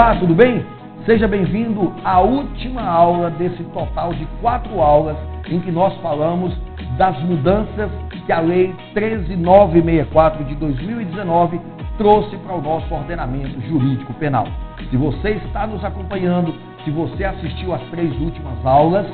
Olá, tudo bem? Seja bem-vindo à última aula desse total de quatro aulas em que nós falamos das mudanças que a Lei 13964 de 2019 trouxe para o nosso ordenamento jurídico penal. Se você está nos acompanhando, se você assistiu às três últimas aulas,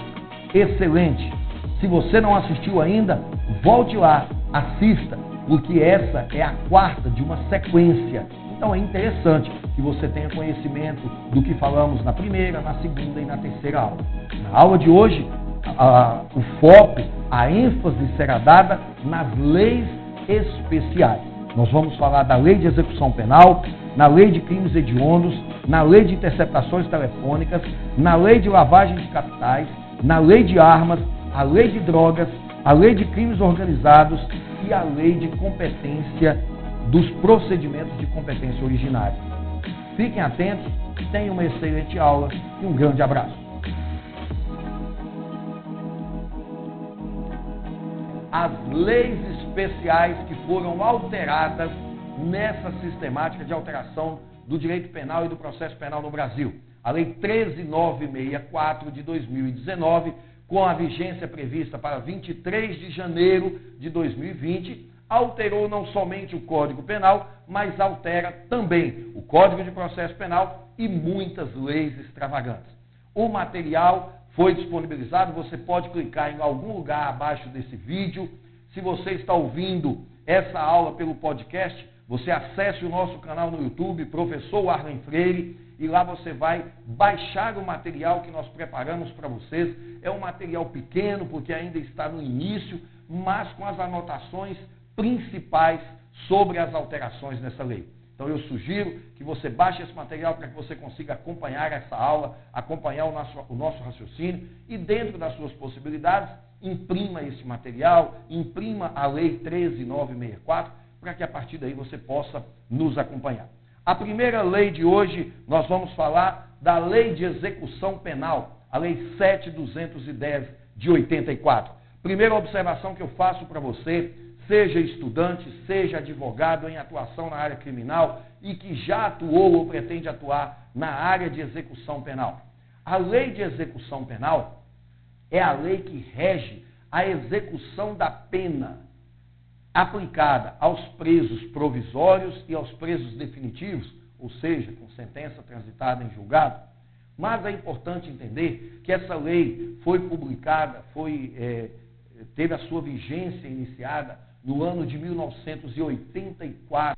excelente. Se você não assistiu ainda, volte lá, assista, porque essa é a quarta de uma sequência então é interessante que você tenha conhecimento do que falamos na primeira, na segunda e na terceira aula. Na aula de hoje, a, o foco, a ênfase será dada nas leis especiais. Nós vamos falar da lei de execução penal, na lei de crimes hediondos, na lei de interceptações telefônicas, na lei de lavagem de capitais, na lei de armas, a lei de drogas, a lei de crimes organizados e a lei de competência dos procedimentos de competência originária. Fiquem atentos, tenham uma excelente aula e um grande abraço. As leis especiais que foram alteradas nessa sistemática de alteração do direito penal e do processo penal no Brasil. A Lei 13964 de 2019, com a vigência prevista para 23 de janeiro de 2020, alterou não somente o Código Penal, mas altera também o Código de Processo Penal e muitas leis extravagantes. O material foi disponibilizado, você pode clicar em algum lugar abaixo desse vídeo. Se você está ouvindo essa aula pelo podcast, você acesse o nosso canal no YouTube, Professor Arlen Freire, e lá você vai baixar o material que nós preparamos para vocês. É um material pequeno, porque ainda está no início, mas com as anotações principais sobre as alterações nessa lei. Então eu sugiro que você baixe esse material para que você consiga acompanhar essa aula, acompanhar o nosso, o nosso raciocínio e, dentro das suas possibilidades, imprima esse material, imprima a Lei 13964, para que a partir daí você possa nos acompanhar. A primeira lei de hoje, nós vamos falar da Lei de Execução Penal, a Lei 7210 de 84. Primeira observação que eu faço para você seja estudante, seja advogado em atuação na área criminal e que já atuou ou pretende atuar na área de execução penal. A lei de execução penal é a lei que rege a execução da pena aplicada aos presos provisórios e aos presos definitivos, ou seja, com sentença transitada em julgado. Mas é importante entender que essa lei foi publicada, foi, é, teve a sua vigência iniciada no ano de 1984,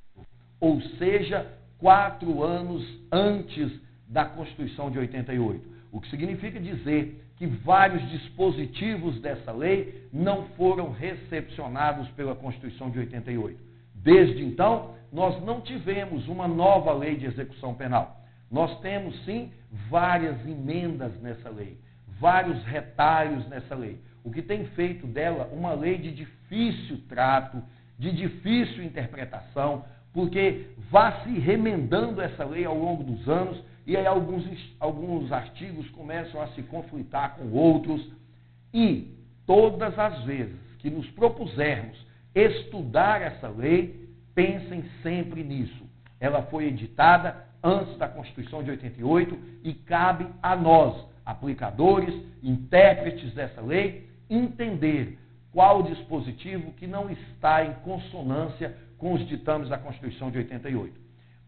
ou seja, quatro anos antes da Constituição de 88. O que significa dizer que vários dispositivos dessa lei não foram recepcionados pela Constituição de 88. Desde então, nós não tivemos uma nova lei de execução penal. Nós temos sim várias emendas nessa lei, vários retalhos nessa lei o que tem feito dela uma lei de difícil trato, de difícil interpretação, porque vá se remendando essa lei ao longo dos anos e aí alguns, alguns artigos começam a se conflitar com outros. E todas as vezes que nos propusermos estudar essa lei, pensem sempre nisso. Ela foi editada antes da Constituição de 88 e cabe a nós, aplicadores, intérpretes dessa lei, entender qual dispositivo que não está em consonância com os ditames da Constituição de 88.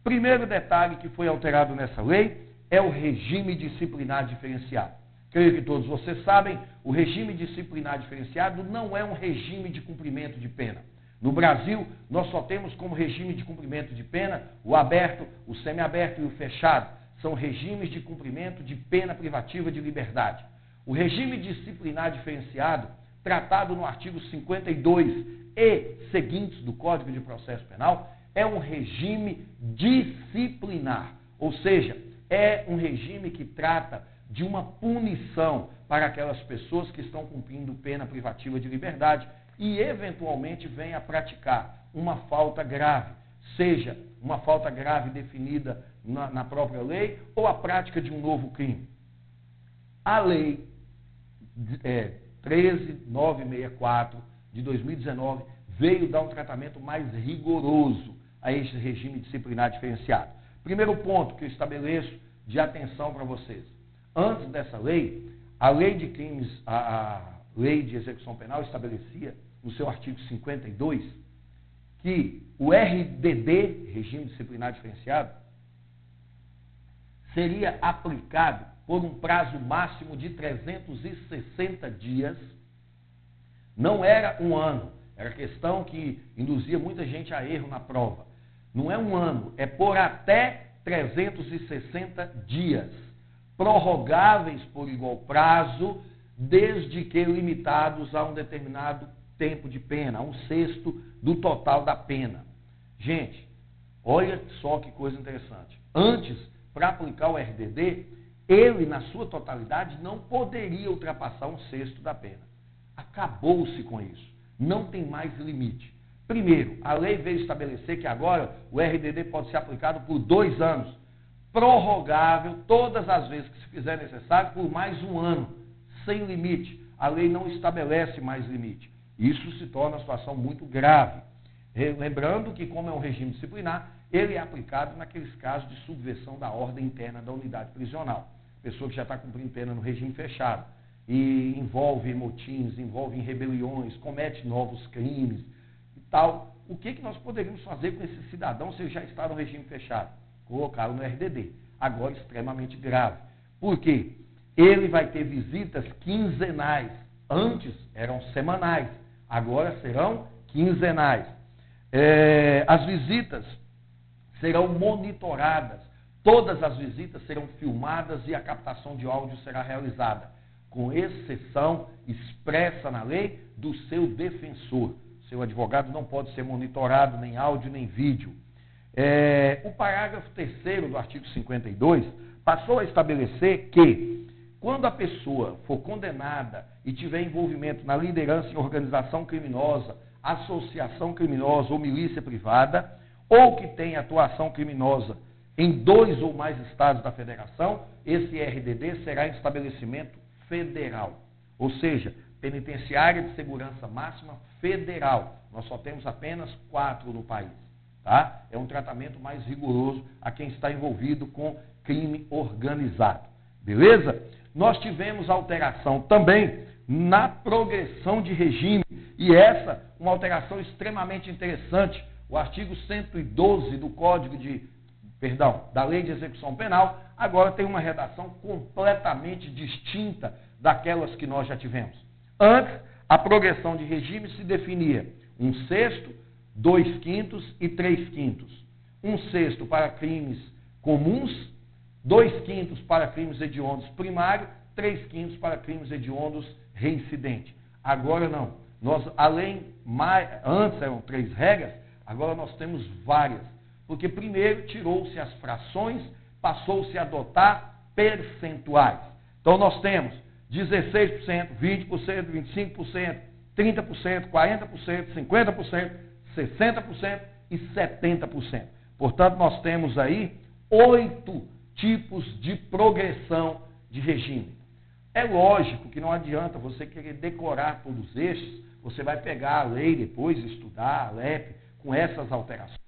Primeiro detalhe que foi alterado nessa lei é o regime disciplinar diferenciado. Creio que todos vocês sabem, o regime disciplinar diferenciado não é um regime de cumprimento de pena. No Brasil, nós só temos como regime de cumprimento de pena o aberto, o semiaberto e o fechado. São regimes de cumprimento de pena privativa de liberdade. O regime disciplinar diferenciado, tratado no artigo 52 e seguintes do Código de Processo Penal, é um regime disciplinar, ou seja, é um regime que trata de uma punição para aquelas pessoas que estão cumprindo pena privativa de liberdade e, eventualmente, vêm a praticar uma falta grave, seja uma falta grave definida na, na própria lei ou a prática de um novo crime. A lei é, 13964 de 2019 veio dar um tratamento mais rigoroso a este regime disciplinar diferenciado. Primeiro ponto que eu estabeleço de atenção para vocês. Antes dessa lei, a lei de crimes, a, a lei de execução penal estabelecia, no seu artigo 52, que o RDD, regime disciplinar diferenciado, seria aplicado por um prazo máximo de 360 dias. Não era um ano, era questão que induzia muita gente a erro na prova. Não é um ano, é por até 360 dias, prorrogáveis por igual prazo, desde que limitados a um determinado tempo de pena, a um sexto do total da pena. Gente, olha só que coisa interessante. Antes, para aplicar o RDD, ele, na sua totalidade, não poderia ultrapassar um sexto da pena. Acabou-se com isso. Não tem mais limite. Primeiro, a lei veio estabelecer que agora o RDD pode ser aplicado por dois anos, prorrogável todas as vezes que se fizer necessário por mais um ano, sem limite. A lei não estabelece mais limite. Isso se torna uma situação muito grave. Lembrando que, como é um regime disciplinar, ele é aplicado naqueles casos de subversão da ordem interna da unidade prisional. Pessoa que já está cumprindo pena no regime fechado e envolve motins, envolve rebeliões, comete novos crimes e tal. O que, que nós poderíamos fazer com esse cidadão se ele já está no regime fechado? Colocá-lo no RDD. Agora, extremamente grave. Por quê? Ele vai ter visitas quinzenais. Antes eram semanais, agora serão quinzenais. É, as visitas serão monitoradas. Todas as visitas serão filmadas e a captação de áudio será realizada, com exceção expressa na lei do seu defensor. Seu advogado não pode ser monitorado nem áudio nem vídeo. É, o parágrafo 3 do artigo 52 passou a estabelecer que, quando a pessoa for condenada e tiver envolvimento na liderança em organização criminosa, associação criminosa ou milícia privada, ou que tem atuação criminosa em dois ou mais estados da federação, esse RDD será em estabelecimento federal. Ou seja, penitenciária de segurança máxima federal. Nós só temos apenas quatro no país. Tá? É um tratamento mais rigoroso a quem está envolvido com crime organizado. Beleza? Nós tivemos alteração também na progressão de regime. E essa, uma alteração extremamente interessante, o artigo 112 do Código de, perdão, da Lei de Execução Penal, agora tem uma redação completamente distinta daquelas que nós já tivemos. Antes, a progressão de regime se definia um sexto, dois quintos e três quintos. Um sexto para crimes comuns, dois quintos para crimes hediondos primário, três quintos para crimes hediondos reincidente. Agora não. Nós, além, mais, antes eram três regras, Agora nós temos várias. Porque primeiro tirou-se as frações, passou-se a adotar percentuais. Então nós temos 16%, 20%, 25%, 30%, 40%, 50%, 60% e 70%. Portanto, nós temos aí oito tipos de progressão de regime. É lógico que não adianta você querer decorar todos estes, você vai pegar a lei depois, estudar a LEP, com essas alterações,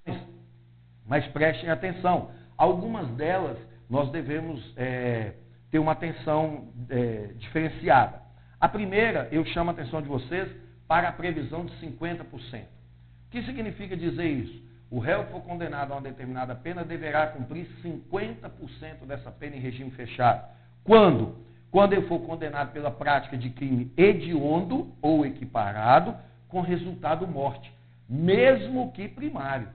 mas prestem atenção. Algumas delas nós devemos é, ter uma atenção é, diferenciada. A primeira, eu chamo a atenção de vocês para a previsão de 50%. O que significa dizer isso? O réu que for condenado a uma determinada pena deverá cumprir 50% dessa pena em regime fechado. Quando? Quando ele for condenado pela prática de crime hediondo ou equiparado com resultado morte mesmo que primário.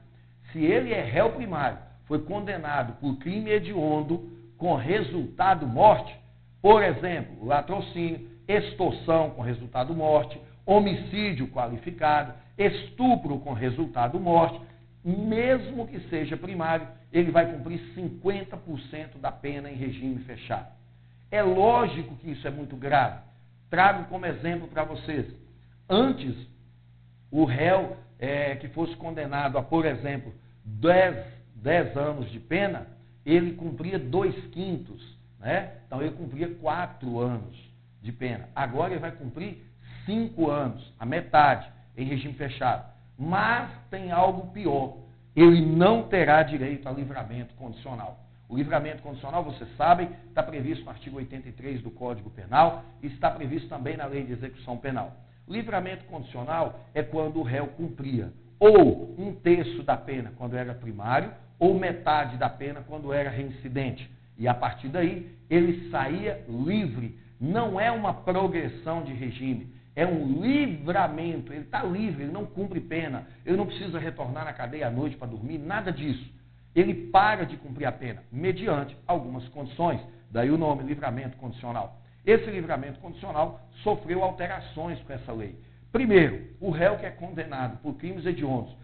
Se ele é réu primário, foi condenado por crime hediondo com resultado morte, por exemplo, latrocínio, extorsão com resultado morte, homicídio qualificado, estupro com resultado morte, mesmo que seja primário, ele vai cumprir 50% da pena em regime fechado. É lógico que isso é muito grave. Trago como exemplo para vocês. Antes, o réu é, que fosse condenado a, por exemplo, 10, 10 anos de pena, ele cumpria dois quintos. Né? Então ele cumpria quatro anos de pena. Agora ele vai cumprir cinco anos, a metade, em regime fechado. Mas tem algo pior. Ele não terá direito a livramento condicional. O livramento condicional, vocês sabem, está previsto no artigo 83 do Código Penal e está previsto também na Lei de Execução Penal. Livramento condicional é quando o réu cumpria ou um terço da pena quando era primário, ou metade da pena quando era reincidente. E a partir daí, ele saía livre. Não é uma progressão de regime, é um livramento. Ele está livre, ele não cumpre pena, ele não precisa retornar na cadeia à noite para dormir, nada disso ele para de cumprir a pena, mediante algumas condições. Daí o nome livramento condicional. Esse livramento condicional sofreu alterações com essa lei. Primeiro, o réu que é condenado por crimes hediondos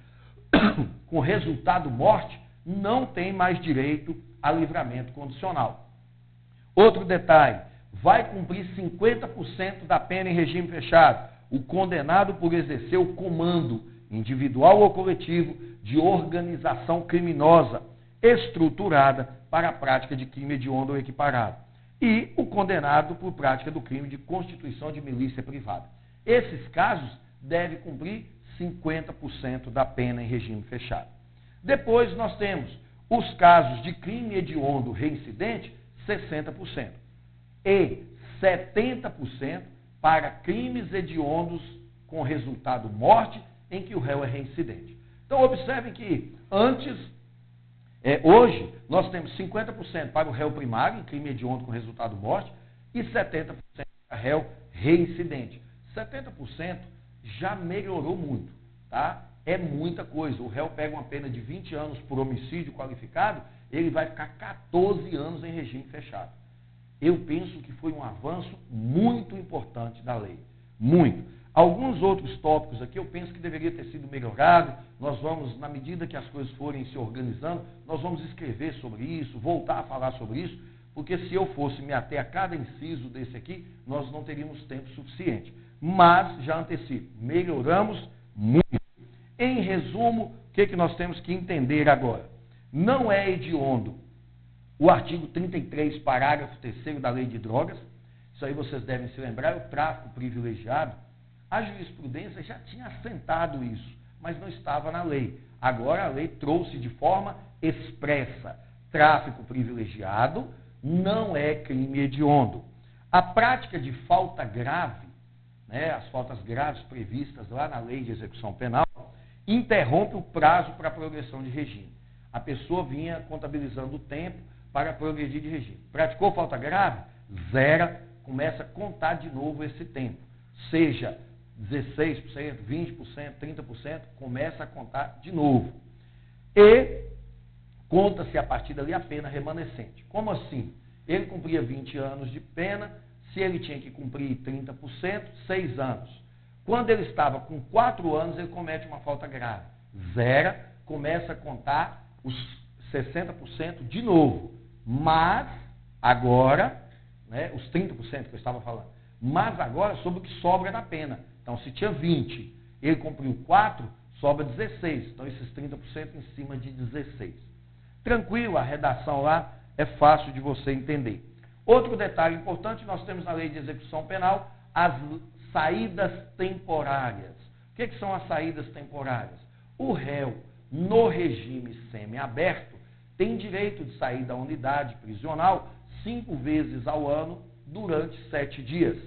com resultado morte não tem mais direito a livramento condicional. Outro detalhe, vai cumprir 50% da pena em regime fechado o condenado por exercer o comando individual ou coletivo de organização criminosa estruturada para a prática de crime hediondo ou equiparado. E o condenado por prática do crime de constituição de milícia privada. Esses casos devem cumprir 50% da pena em regime fechado. Depois nós temos os casos de crime hediondo reincidente, 60%. E 70% para crimes hediondos com resultado morte em que o réu é reincidente. Então, observem que antes, é, hoje, nós temos 50% para o réu primário, em crime hediondo com resultado morte, e 70% para réu reincidente. 70% já melhorou muito, tá? É muita coisa. O réu pega uma pena de 20 anos por homicídio qualificado, ele vai ficar 14 anos em regime fechado. Eu penso que foi um avanço muito importante da lei. Muito. Alguns outros tópicos aqui eu penso que deveria ter sido melhorado. Nós vamos, na medida que as coisas forem se organizando, nós vamos escrever sobre isso, voltar a falar sobre isso, porque se eu fosse me ater a cada inciso desse aqui, nós não teríamos tempo suficiente. Mas, já antecipo, melhoramos muito. Em resumo, o que, que nós temos que entender agora? Não é hediondo o artigo 33, parágrafo 3 da Lei de Drogas, isso aí vocês devem se lembrar, é o tráfico privilegiado a jurisprudência já tinha assentado isso, mas não estava na lei. Agora a lei trouxe de forma expressa: tráfico privilegiado não é crime hediondo. A prática de falta grave, né, as faltas graves previstas lá na lei de execução penal, interrompe o prazo para a progressão de regime. A pessoa vinha contabilizando o tempo para progredir de regime. Praticou falta grave? Zera, começa a contar de novo esse tempo. Seja 16%, 20%, 30%, começa a contar de novo. E conta-se a partir dali a pena remanescente. Como assim? Ele cumpria 20 anos de pena, se ele tinha que cumprir 30%, 6 anos. Quando ele estava com 4 anos, ele comete uma falta grave. Zera, começa a contar os 60% de novo. Mas, agora, né, os 30% que eu estava falando, mas agora sobre o que sobra da pena. Então, se tinha 20, ele cumpriu 4, sobra 16. Então, esses 30% em cima de 16. Tranquilo, a redação lá é fácil de você entender. Outro detalhe importante, nós temos na lei de execução penal as saídas temporárias. O que, que são as saídas temporárias? O réu, no regime semiaberto, tem direito de sair da unidade prisional cinco vezes ao ano durante sete dias.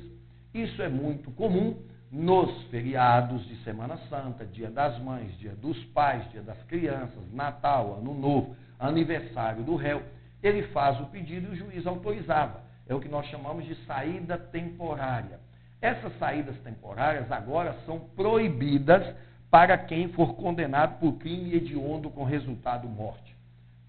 Isso é muito comum nos feriados de Semana Santa, Dia das Mães, Dia dos Pais, Dia das Crianças, Natal, Ano Novo, aniversário do réu, ele faz o pedido e o juiz autorizava. É o que nós chamamos de saída temporária. Essas saídas temporárias agora são proibidas para quem for condenado por crime hediondo com resultado morte.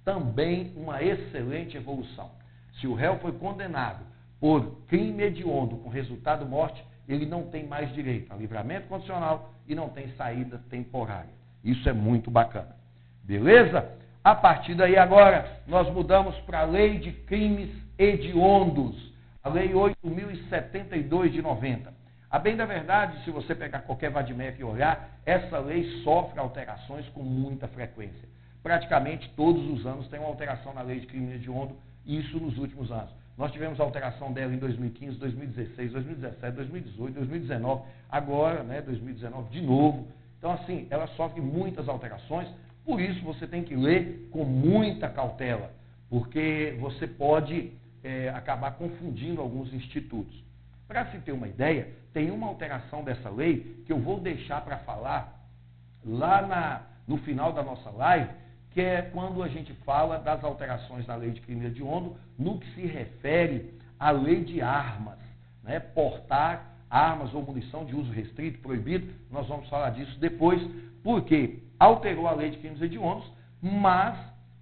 Também uma excelente evolução. Se o réu foi condenado por crime hediondo com resultado morte, ele não tem mais direito a livramento condicional e não tem saída temporária. Isso é muito bacana. Beleza? A partir daí agora, nós mudamos para a lei de crimes hediondos, a lei 8072 de 90. A bem da verdade, se você pegar qualquer vadimec e olhar, essa lei sofre alterações com muita frequência. Praticamente todos os anos tem uma alteração na lei de crime hediondo, isso nos últimos anos. Nós tivemos alteração dela em 2015, 2016, 2017, 2018, 2019, agora, né, 2019 de novo. Então, assim, ela sofre muitas alterações, por isso você tem que ler com muita cautela, porque você pode é, acabar confundindo alguns institutos. Para se ter uma ideia, tem uma alteração dessa lei que eu vou deixar para falar lá na, no final da nossa live, que é quando a gente fala das alterações na lei de crime hediondo no que se refere à lei de armas. Né? Portar armas ou munição de uso restrito, proibido, nós vamos falar disso depois, porque alterou a lei de crimes hediondos, mas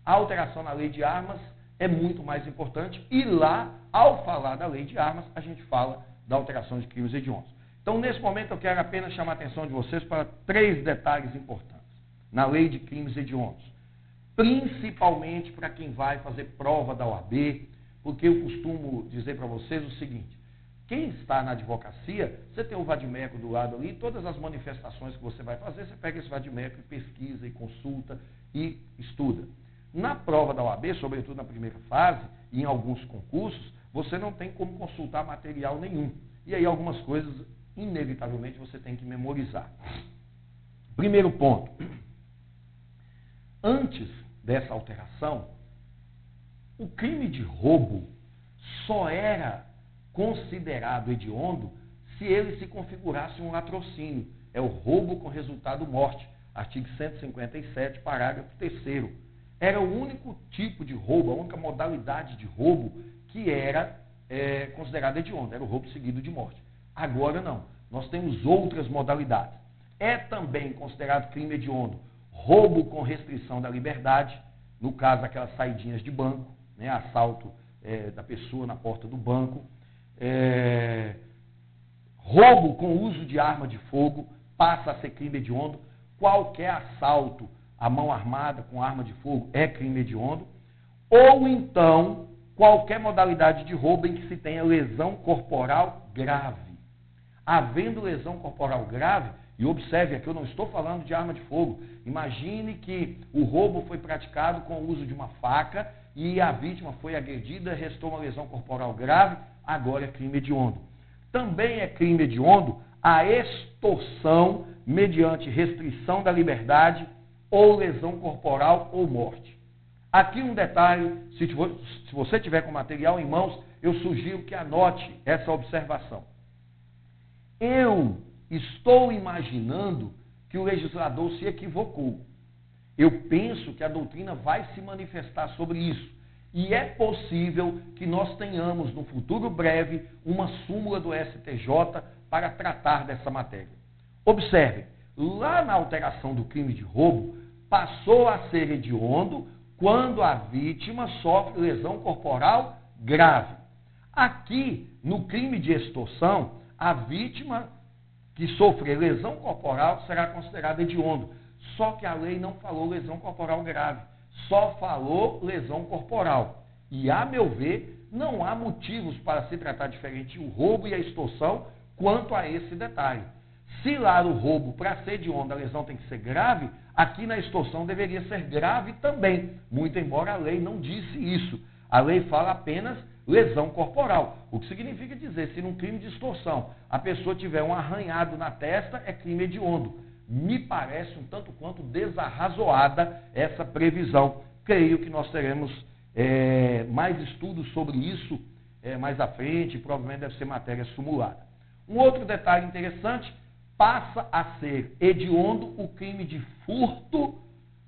a alteração na lei de armas é muito mais importante e lá, ao falar da lei de armas, a gente fala da alteração de crimes hediondos. Então, nesse momento, eu quero apenas chamar a atenção de vocês para três detalhes importantes na lei de crimes hediondos. Principalmente para quem vai fazer prova da OAB, porque eu costumo dizer para vocês o seguinte: quem está na advocacia, você tem o vadimeco do lado ali, todas as manifestações que você vai fazer, você pega esse vadimeco e pesquisa e consulta e estuda. Na prova da OAB, sobretudo na primeira fase, e em alguns concursos, você não tem como consultar material nenhum. E aí algumas coisas inevitavelmente você tem que memorizar. Primeiro ponto. Antes dessa alteração, o crime de roubo só era considerado hediondo se ele se configurasse um latrocínio. É o roubo com resultado morte. Artigo 157, parágrafo 3 Era o único tipo de roubo, a única modalidade de roubo que era é, considerado hediondo. Era o roubo seguido de morte. Agora não. Nós temos outras modalidades. É também considerado crime hediondo roubo com restrição da liberdade, no caso aquelas saidinhas de banco, né, assalto é, da pessoa na porta do banco, é, roubo com uso de arma de fogo passa a ser crime hediondo, qualquer assalto à mão armada com arma de fogo é crime hediondo, ou então qualquer modalidade de roubo em que se tenha lesão corporal grave. Havendo lesão corporal grave, e observe aqui, eu não estou falando de arma de fogo. Imagine que o roubo foi praticado com o uso de uma faca e a vítima foi agredida, restou uma lesão corporal grave, agora é crime hediondo. Também é crime hediondo a extorsão mediante restrição da liberdade ou lesão corporal ou morte. Aqui um detalhe, se você tiver com material em mãos, eu sugiro que anote essa observação. Eu estou imaginando que o legislador se equivocou. Eu penso que a doutrina vai se manifestar sobre isso. E é possível que nós tenhamos no futuro breve uma súmula do STJ para tratar dessa matéria. Observe, lá na alteração do crime de roubo, passou a ser hediondo quando a vítima sofre lesão corporal grave. Aqui, no crime de extorsão, a vítima que sofrer lesão corporal será considerada hediondo. Só que a lei não falou lesão corporal grave, só falou lesão corporal. E, a meu ver, não há motivos para se tratar diferente o roubo e a extorsão quanto a esse detalhe. Se lá o roubo, para ser hediondo, a lesão tem que ser grave, aqui na extorsão deveria ser grave também, muito embora a lei não disse isso. A lei fala apenas lesão corporal. O que significa dizer, se num crime de extorsão a pessoa tiver um arranhado na testa, é crime hediondo. Me parece um tanto quanto desarrazoada essa previsão. Creio que nós teremos é, mais estudos sobre isso é, mais à frente, provavelmente deve ser matéria simulada. Um outro detalhe interessante, passa a ser hediondo o crime de furto,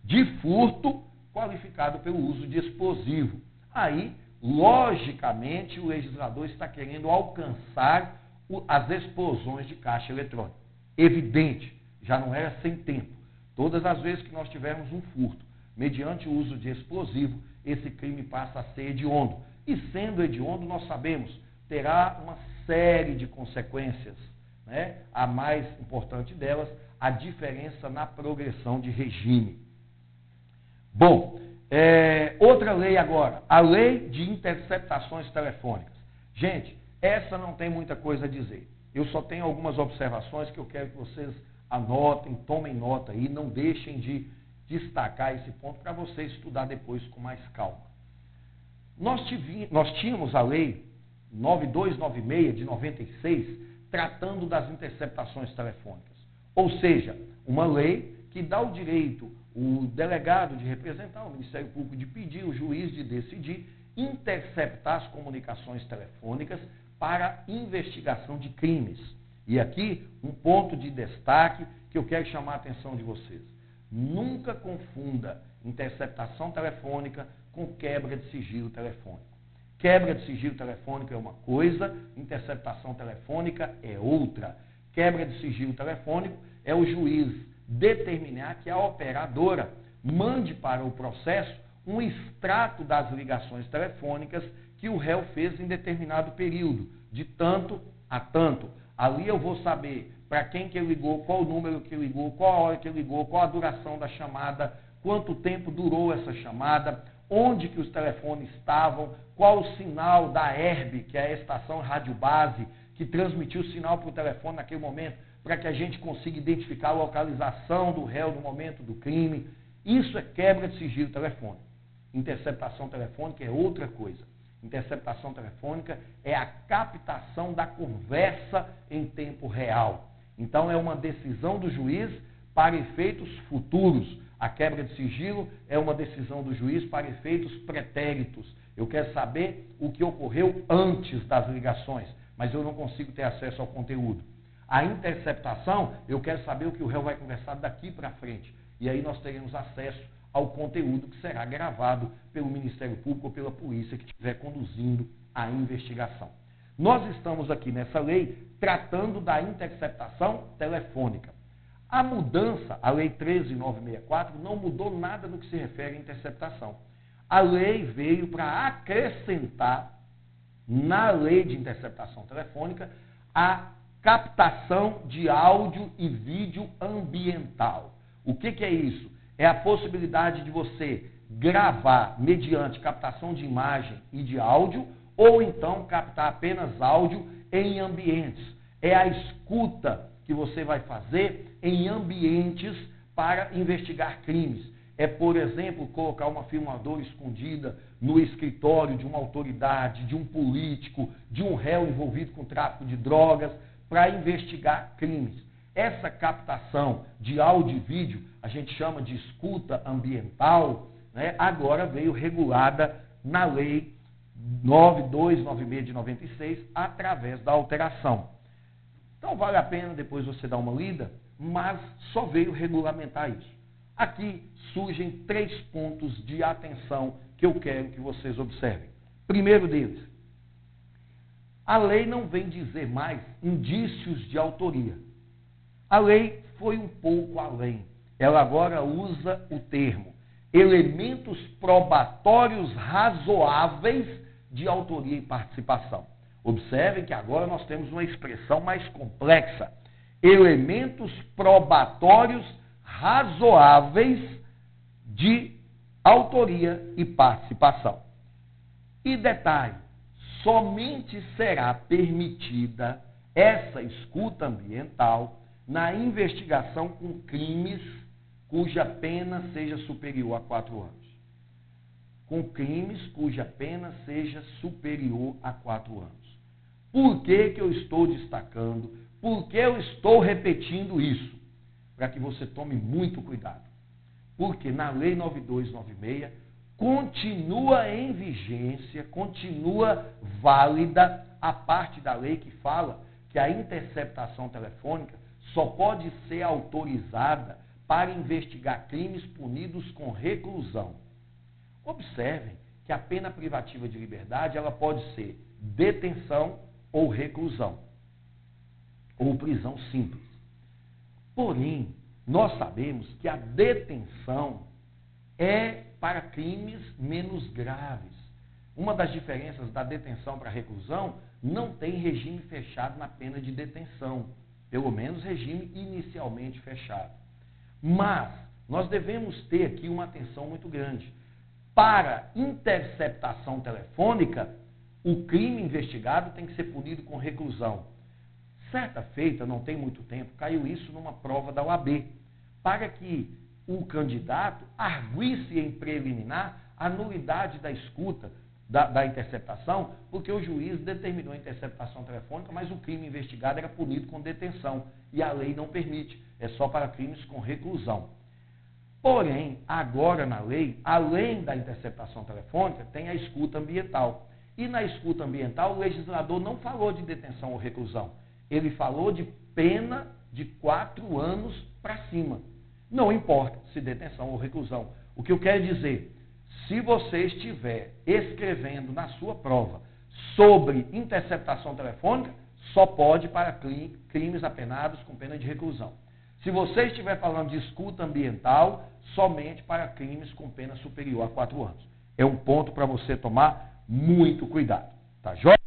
de furto, qualificado pelo uso de explosivo. Aí Logicamente, o legislador está querendo alcançar as explosões de caixa eletrônica. Evidente, já não era sem tempo. Todas as vezes que nós tivermos um furto, mediante o uso de explosivo, esse crime passa a ser hediondo. E sendo hediondo, nós sabemos, terá uma série de consequências. Né? A mais importante delas, a diferença na progressão de regime. Bom, é, outra lei agora, a lei de interceptações telefônicas. Gente, essa não tem muita coisa a dizer. Eu só tenho algumas observações que eu quero que vocês anotem, tomem nota aí, não deixem de destacar esse ponto para você estudar depois com mais calma. Nós, tivim, nós tínhamos a lei 9296 de 96 tratando das interceptações telefônicas. Ou seja, uma lei que dá o direito o delegado de representar, o Ministério Público de pedir, o juiz de decidir, interceptar as comunicações telefônicas para investigação de crimes. E aqui, um ponto de destaque que eu quero chamar a atenção de vocês. Nunca confunda interceptação telefônica com quebra de sigilo telefônico. Quebra de sigilo telefônico é uma coisa, interceptação telefônica é outra. Quebra de sigilo telefônico é o juiz determinar que a operadora mande para o processo um extrato das ligações telefônicas que o réu fez em determinado período, de tanto a tanto. Ali eu vou saber para quem que ligou, qual o número que ligou, qual a hora que ligou, qual a duração da chamada, quanto tempo durou essa chamada, onde que os telefones estavam, qual o sinal da ERB, que é a estação rádio base, que transmitiu o sinal para o telefone naquele momento, para que a gente consiga identificar a localização do réu no momento do crime. Isso é quebra de sigilo telefônico. Interceptação telefônica é outra coisa. Interceptação telefônica é a captação da conversa em tempo real. Então, é uma decisão do juiz para efeitos futuros. A quebra de sigilo é uma decisão do juiz para efeitos pretéritos. Eu quero saber o que ocorreu antes das ligações, mas eu não consigo ter acesso ao conteúdo. A interceptação, eu quero saber o que o réu vai conversar daqui para frente. E aí nós teremos acesso ao conteúdo que será gravado pelo Ministério Público ou pela polícia que estiver conduzindo a investigação. Nós estamos aqui nessa lei tratando da interceptação telefônica. A mudança, a Lei 13964, não mudou nada no que se refere à interceptação. A lei veio para acrescentar na lei de interceptação telefônica a captação de áudio e vídeo ambiental. O que, que é isso? É a possibilidade de você gravar mediante captação de imagem e de áudio, ou então captar apenas áudio em ambientes. É a escuta que você vai fazer em ambientes para investigar crimes. É, por exemplo, colocar uma filmadora escondida no escritório de uma autoridade, de um político, de um réu envolvido com tráfico de drogas, para investigar crimes. Essa captação de áudio e vídeo, a gente chama de escuta ambiental, né, agora veio regulada na Lei 9296 de 96, através da alteração. Então vale a pena depois você dar uma lida, mas só veio regulamentar isso. Aqui surgem três pontos de atenção que eu quero que vocês observem. Primeiro deles, a lei não vem dizer mais indícios de autoria. A lei foi um pouco além. Ela agora usa o termo elementos probatórios razoáveis de autoria e participação. Observem que agora nós temos uma expressão mais complexa. Elementos probatórios razoáveis de autoria e participação. E detalhe, somente será permitida essa escuta ambiental na investigação com crimes cuja pena seja superior a quatro anos. Com crimes cuja pena seja superior a quatro anos. Por que, que eu estou destacando? Por que eu estou repetindo isso? Para que você tome muito cuidado. Porque na Lei 9296 continua em vigência, continua válida a parte da lei que fala que a interceptação telefônica só pode ser autorizada para investigar crimes punidos com reclusão. Observem que a pena privativa de liberdade ela pode ser detenção ou reclusão, ou prisão simples. Porém, nós sabemos que a detenção é para crimes menos graves. Uma das diferenças da detenção para reclusão não tem regime fechado na pena de detenção, pelo menos regime inicialmente fechado. Mas nós devemos ter aqui uma atenção muito grande. Para interceptação telefônica, o crime investigado tem que ser punido com reclusão. Certa feita, não tem muito tempo, caiu isso numa prova da OAB. Para que o candidato arguisse em preliminar a nulidade da escuta, da, da, interceptação, porque o juiz determinou a interceptação telefônica, mas o crime investigado era punido com detenção. E a lei não permite, é só para crimes com reclusão. Porém, agora na lei, além da interceptação telefônica, tem a escuta ambiental. E na escuta ambiental, o legislador não falou de detenção ou reclusão. Ele falou de pena de quatro anos para cima. Não importa se detenção ou reclusão. O que eu quero dizer, se você estiver escrevendo na sua prova sobre interceptação telefônica, só pode para crimes apenados com pena de reclusão. Se você estiver falando de escuta ambiental, somente para crimes com pena superior a quatro anos. É um ponto para você tomar muito cuidado. Tá joia?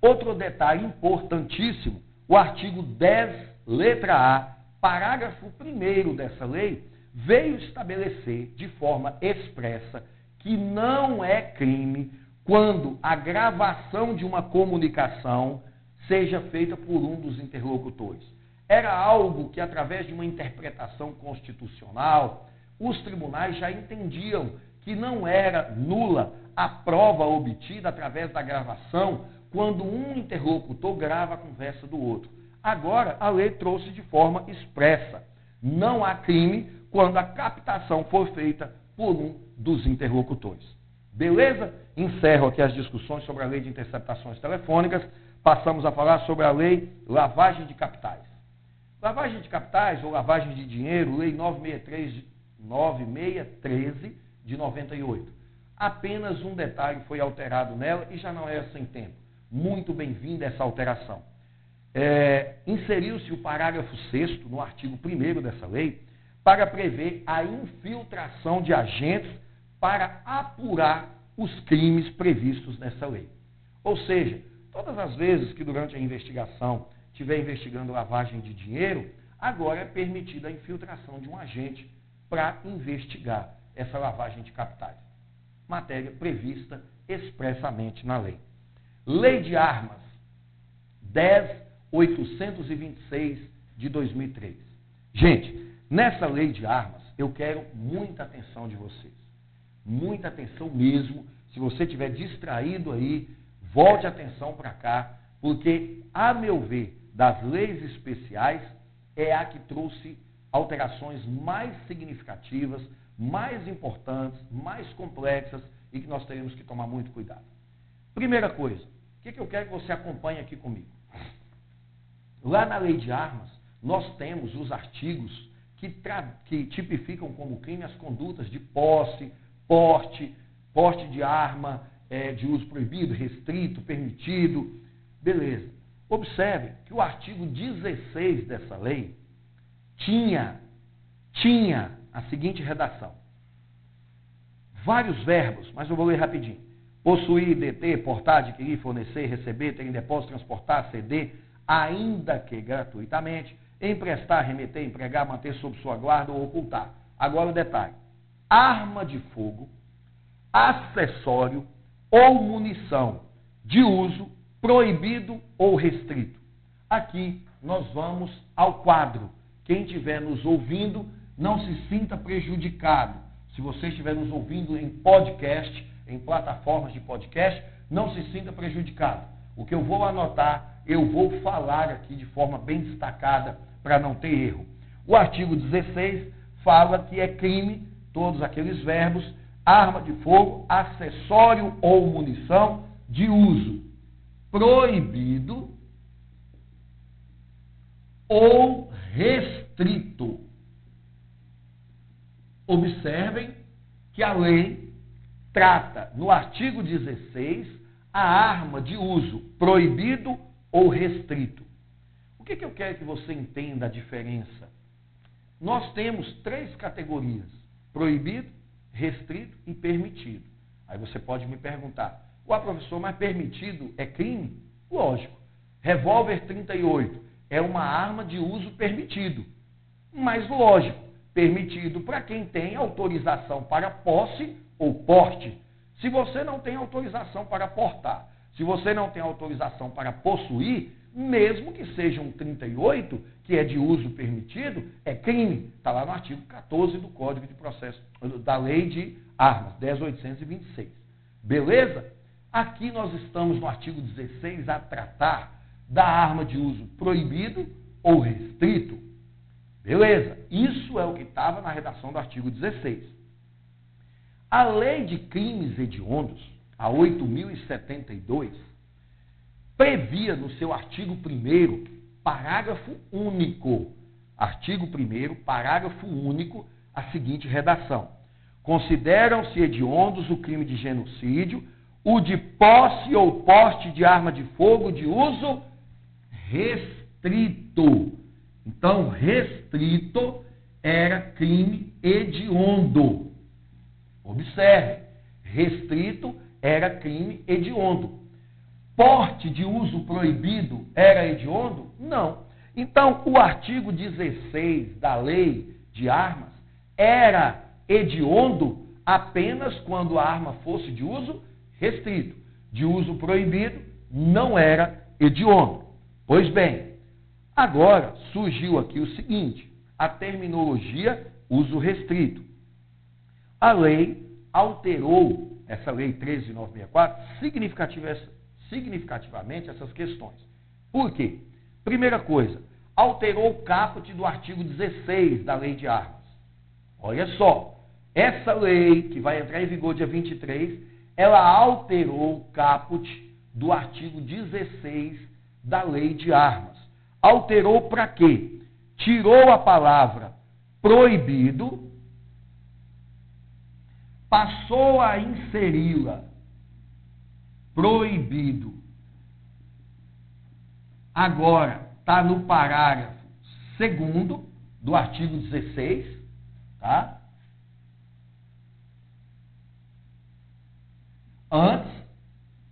Outro detalhe importantíssimo, o artigo 10, letra A, parágrafo 1 dessa lei, veio estabelecer de forma expressa que não é crime quando a gravação de uma comunicação seja feita por um dos interlocutores. Era algo que, através de uma interpretação constitucional, os tribunais já entendiam que não era nula a prova obtida através da gravação quando um interlocutor grava a conversa do outro. Agora, a lei trouxe de forma expressa: não há crime quando a captação for feita por um dos interlocutores. Beleza? Encerro aqui as discussões sobre a lei de interceptações telefônicas. Passamos a falar sobre a lei lavagem de capitais. Lavagem de capitais ou lavagem de dinheiro, lei 963, 9613 de 98. Apenas um detalhe foi alterado nela e já não era sem tempo. Muito bem-vinda essa alteração. É, Inseriu-se o parágrafo 6 no artigo 1 dessa lei para prever a infiltração de agentes para apurar os crimes previstos nessa lei. Ou seja, todas as vezes que durante a investigação estiver investigando lavagem de dinheiro, agora é permitida a infiltração de um agente para investigar essa lavagem de capitais. Matéria prevista expressamente na lei. Lei de Armas 10.826 de 2003. Gente, nessa lei de armas, eu quero muita atenção de vocês muita atenção mesmo. Se você estiver distraído aí, volte a atenção para cá, porque, a meu ver, das leis especiais, é a que trouxe alterações mais significativas, mais importantes, mais complexas e que nós teremos que tomar muito cuidado. Primeira coisa, o que, que eu quero que você acompanhe aqui comigo? Lá na lei de armas, nós temos os artigos que, que tipificam como crime as condutas de posse, porte, porte de arma é, de uso proibido, restrito, permitido. Beleza. Observe que o artigo 16 dessa lei tinha, tinha a seguinte redação. Vários verbos, mas eu vou ler rapidinho. Possuir, deter, portar, adquirir, fornecer, receber, ter em depósito, transportar, ceder, ainda que gratuitamente, emprestar, remeter, empregar, manter sob sua guarda ou ocultar. Agora o detalhe arma de fogo, acessório ou munição de uso proibido ou restrito. Aqui nós vamos ao quadro. Quem estiver nos ouvindo, não se sinta prejudicado. Se você estiver nos ouvindo em podcast, em plataformas de podcast, não se sinta prejudicado. O que eu vou anotar, eu vou falar aqui de forma bem destacada para não ter erro. O artigo 16 fala que é crime todos aqueles verbos, arma de fogo, acessório ou munição de uso proibido ou restrito. Observem que a lei trata, no artigo 16, a arma de uso proibido ou restrito. O que, que eu quero que você entenda a diferença? Nós temos três categorias proibido, restrito e permitido. Aí você pode me perguntar, o professor, mas permitido é crime? Lógico. Revólver 38 é uma arma de uso permitido. Mas lógico, permitido para quem tem autorização para posse ou porte. Se você não tem autorização para portar, se você não tem autorização para possuir, mesmo que seja um 38, que é de uso permitido, é crime. Está lá no artigo 14 do Código de Processo, da Lei de Armas, 10.826. Beleza? Aqui nós estamos no artigo 16 a tratar da arma de uso proibido ou restrito. Beleza, isso é o que estava na redação do artigo 16. A lei de crimes hediondos, a 8072, previa no seu artigo 1 parágrafo único, artigo 1 parágrafo único, a seguinte redação: Consideram-se hediondos o crime de genocídio, o de posse ou porte de arma de fogo de uso restrito. Então, restrito era crime hediondo. Observe, restrito era crime hediondo. Porte de uso proibido era hediondo? Não. Então, o artigo 16 da lei de armas era hediondo apenas quando a arma fosse de uso restrito. De uso proibido, não era hediondo. Pois bem, agora surgiu aqui o seguinte: a terminologia uso restrito. A lei alterou, essa lei 13964, significativamente essas questões. Por quê? Primeira coisa, alterou o caput do artigo 16 da lei de armas. Olha só, essa lei, que vai entrar em vigor dia 23, ela alterou o caput do artigo 16 da lei de armas. Alterou para quê? Tirou a palavra proibido, passou a inseri-la proibido. Agora, está no parágrafo segundo do artigo 16, tá? Antes,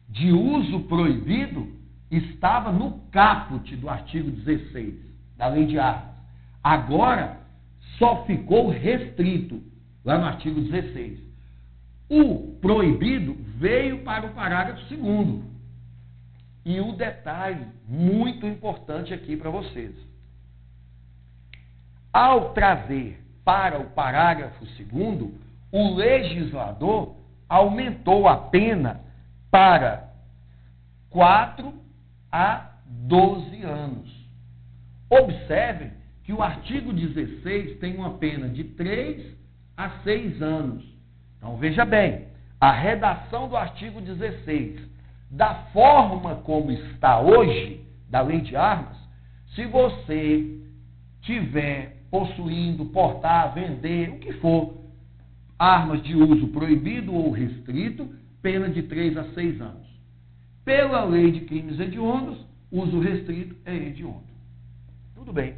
de uso proibido, estava no caput do artigo 16 da Lei de Armas. Agora, só ficou restrito lá no artigo 16. O proibido veio para o parágrafo segundo. E o detalhe muito importante aqui para vocês. Ao trazer para o parágrafo segundo, o legislador aumentou a pena para 4 a 12 anos. Observem que o artigo 16 tem uma pena de 3 a 6 anos. Então veja bem, a redação do artigo 16, da forma como está hoje, da lei de armas, se você tiver possuindo, portar, vender, o que for, armas de uso proibido ou restrito, pena de 3 a 6 anos. Pela lei de crimes hediondos, uso restrito é hediondo. Tudo bem.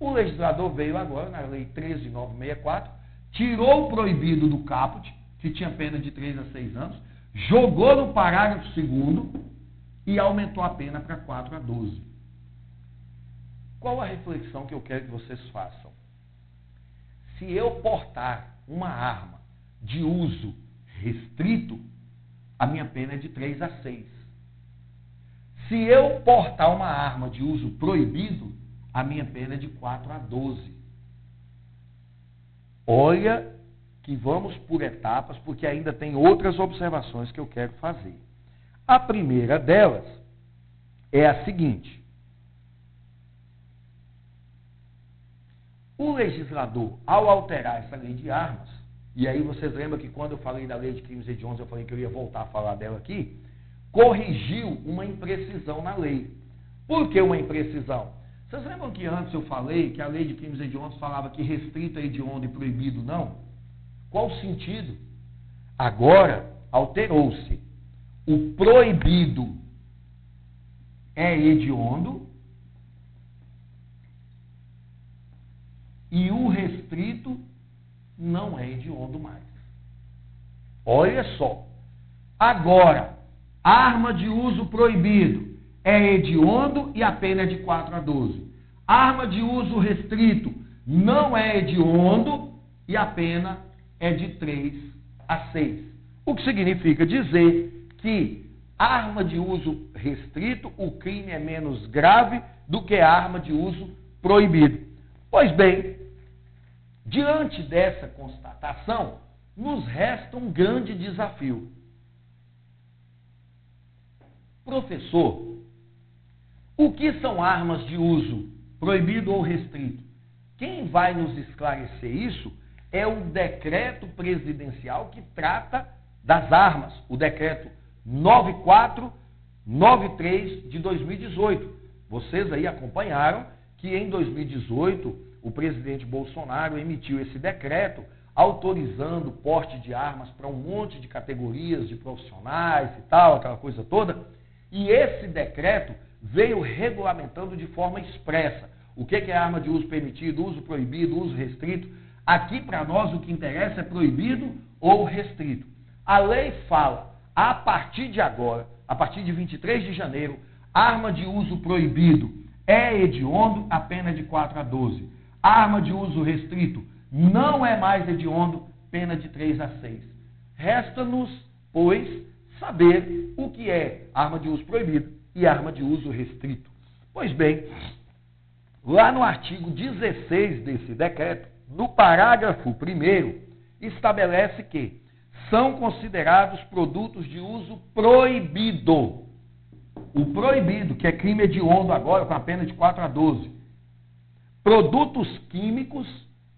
O legislador veio agora, na lei 13964, tirou o proibido do caput, que tinha pena de 3 a 6 anos, jogou no parágrafo segundo e aumentou a pena para 4 a 12. Qual a reflexão que eu quero que vocês façam? Se eu portar uma arma de uso restrito, a minha pena é de 3 a 6. Se eu portar uma arma de uso proibido, a minha pena é de 4 a 12. Olha que vamos por etapas, porque ainda tem outras observações que eu quero fazer. A primeira delas é a seguinte: o legislador, ao alterar essa lei de armas, e aí vocês lembram que quando eu falei da lei de crimes hediondos, eu falei que eu ia voltar a falar dela aqui, corrigiu uma imprecisão na lei. Por que uma imprecisão? Vocês lembram que antes eu falei que a lei de crimes hediondos falava que restrito é hediondo e proibido não? Qual o sentido? Agora alterou-se. O proibido é hediondo e o restrito não é hediondo mais. Olha só. Agora, arma de uso proibido é hediondo e a pena é de 4 a 12. Arma de uso restrito não é hediondo e a pena é de 3 a 6. O que significa dizer que arma de uso restrito, o crime é menos grave do que arma de uso proibido. Pois bem, diante dessa constatação, nos resta um grande desafio. Professor, o que são armas de uso proibido ou restrito? Quem vai nos esclarecer isso é o decreto presidencial que trata das armas, o decreto 9493 de 2018. Vocês aí acompanharam que em 2018 o presidente Bolsonaro emitiu esse decreto autorizando o porte de armas para um monte de categorias de profissionais e tal, aquela coisa toda. E esse decreto veio regulamentando de forma expressa o que é arma de uso permitido, uso proibido, uso restrito. Aqui para nós o que interessa é proibido ou restrito. A lei fala, a partir de agora, a partir de 23 de janeiro, arma de uso proibido é hediondo, a pena é de 4 a 12. Arma de uso restrito não é mais hediondo, pena de 3 a 6. Resta-nos, pois, saber o que é arma de uso proibido e arma de uso restrito. Pois bem, lá no artigo 16 desse decreto, no parágrafo 1, estabelece que são considerados produtos de uso proibido. O proibido, que é crime hediondo agora, com a pena de 4 a 12. Produtos químicos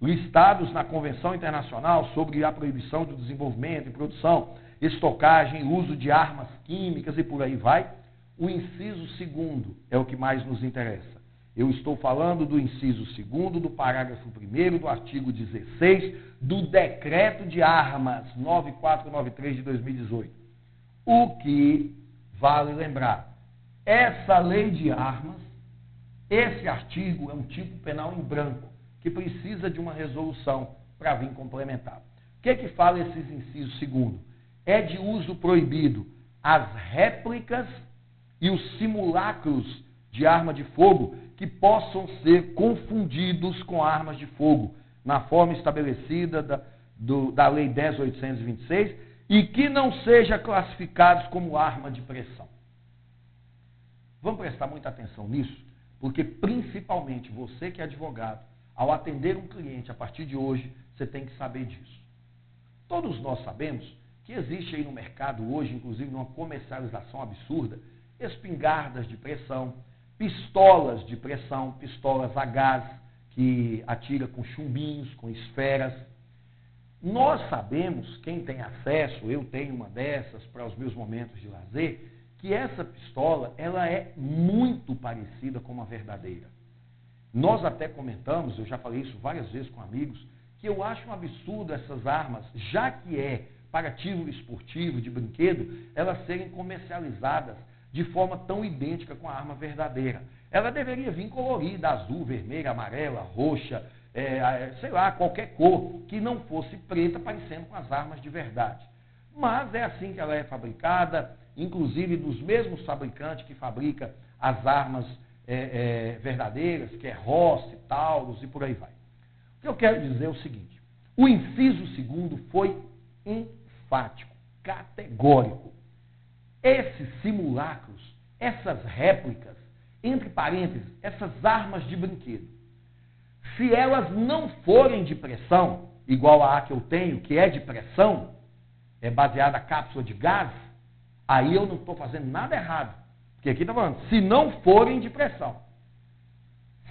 listados na Convenção Internacional sobre a proibição do desenvolvimento e produção, estocagem uso de armas químicas e por aí vai, o inciso segundo é o que mais nos interessa. Eu estou falando do inciso segundo do parágrafo 1 do artigo 16 do Decreto de Armas 9493 de 2018. O que vale lembrar, essa lei de armas, esse artigo é um tipo penal em branco que precisa de uma resolução para vir complementar. O que, é que fala esses incisos segundo? É de uso proibido as réplicas e os simulacros de arma de fogo que possam ser confundidos com armas de fogo, na forma estabelecida da, do, da Lei 10.826, e que não sejam classificados como arma de pressão. Vamos prestar muita atenção nisso, porque principalmente você que é advogado, ao atender um cliente a partir de hoje, você tem que saber disso. Todos nós sabemos que existe aí no mercado hoje, inclusive uma comercialização absurda, espingardas de pressão, pistolas de pressão, pistolas a gás que atira com chumbinhos, com esferas. Nós sabemos, quem tem acesso, eu tenho uma dessas para os meus momentos de lazer, que essa pistola ela é muito parecida com uma verdadeira. Nós até comentamos, eu já falei isso várias vezes com amigos, que eu acho um absurdo essas armas, já que é para tiro esportivo, de brinquedo, elas serem comercializadas de forma tão idêntica com a arma verdadeira. Ela deveria vir colorida, azul, vermelha, amarela, roxa, é, sei lá, qualquer cor, que não fosse preta, parecendo com as armas de verdade. Mas é assim que ela é fabricada, inclusive dos mesmos fabricantes que fabrica as armas é, é, verdadeiras, que é Rossi, Taurus e por aí vai. O que eu quero dizer é o seguinte: o inciso segundo foi enfático, categórico. Esses simulacros, essas réplicas, entre parênteses, essas armas de brinquedo, se elas não forem de pressão, igual a que eu tenho, que é de pressão, é baseada a cápsula de gás, aí eu não estou fazendo nada errado. Porque aqui está falando, se não forem de pressão.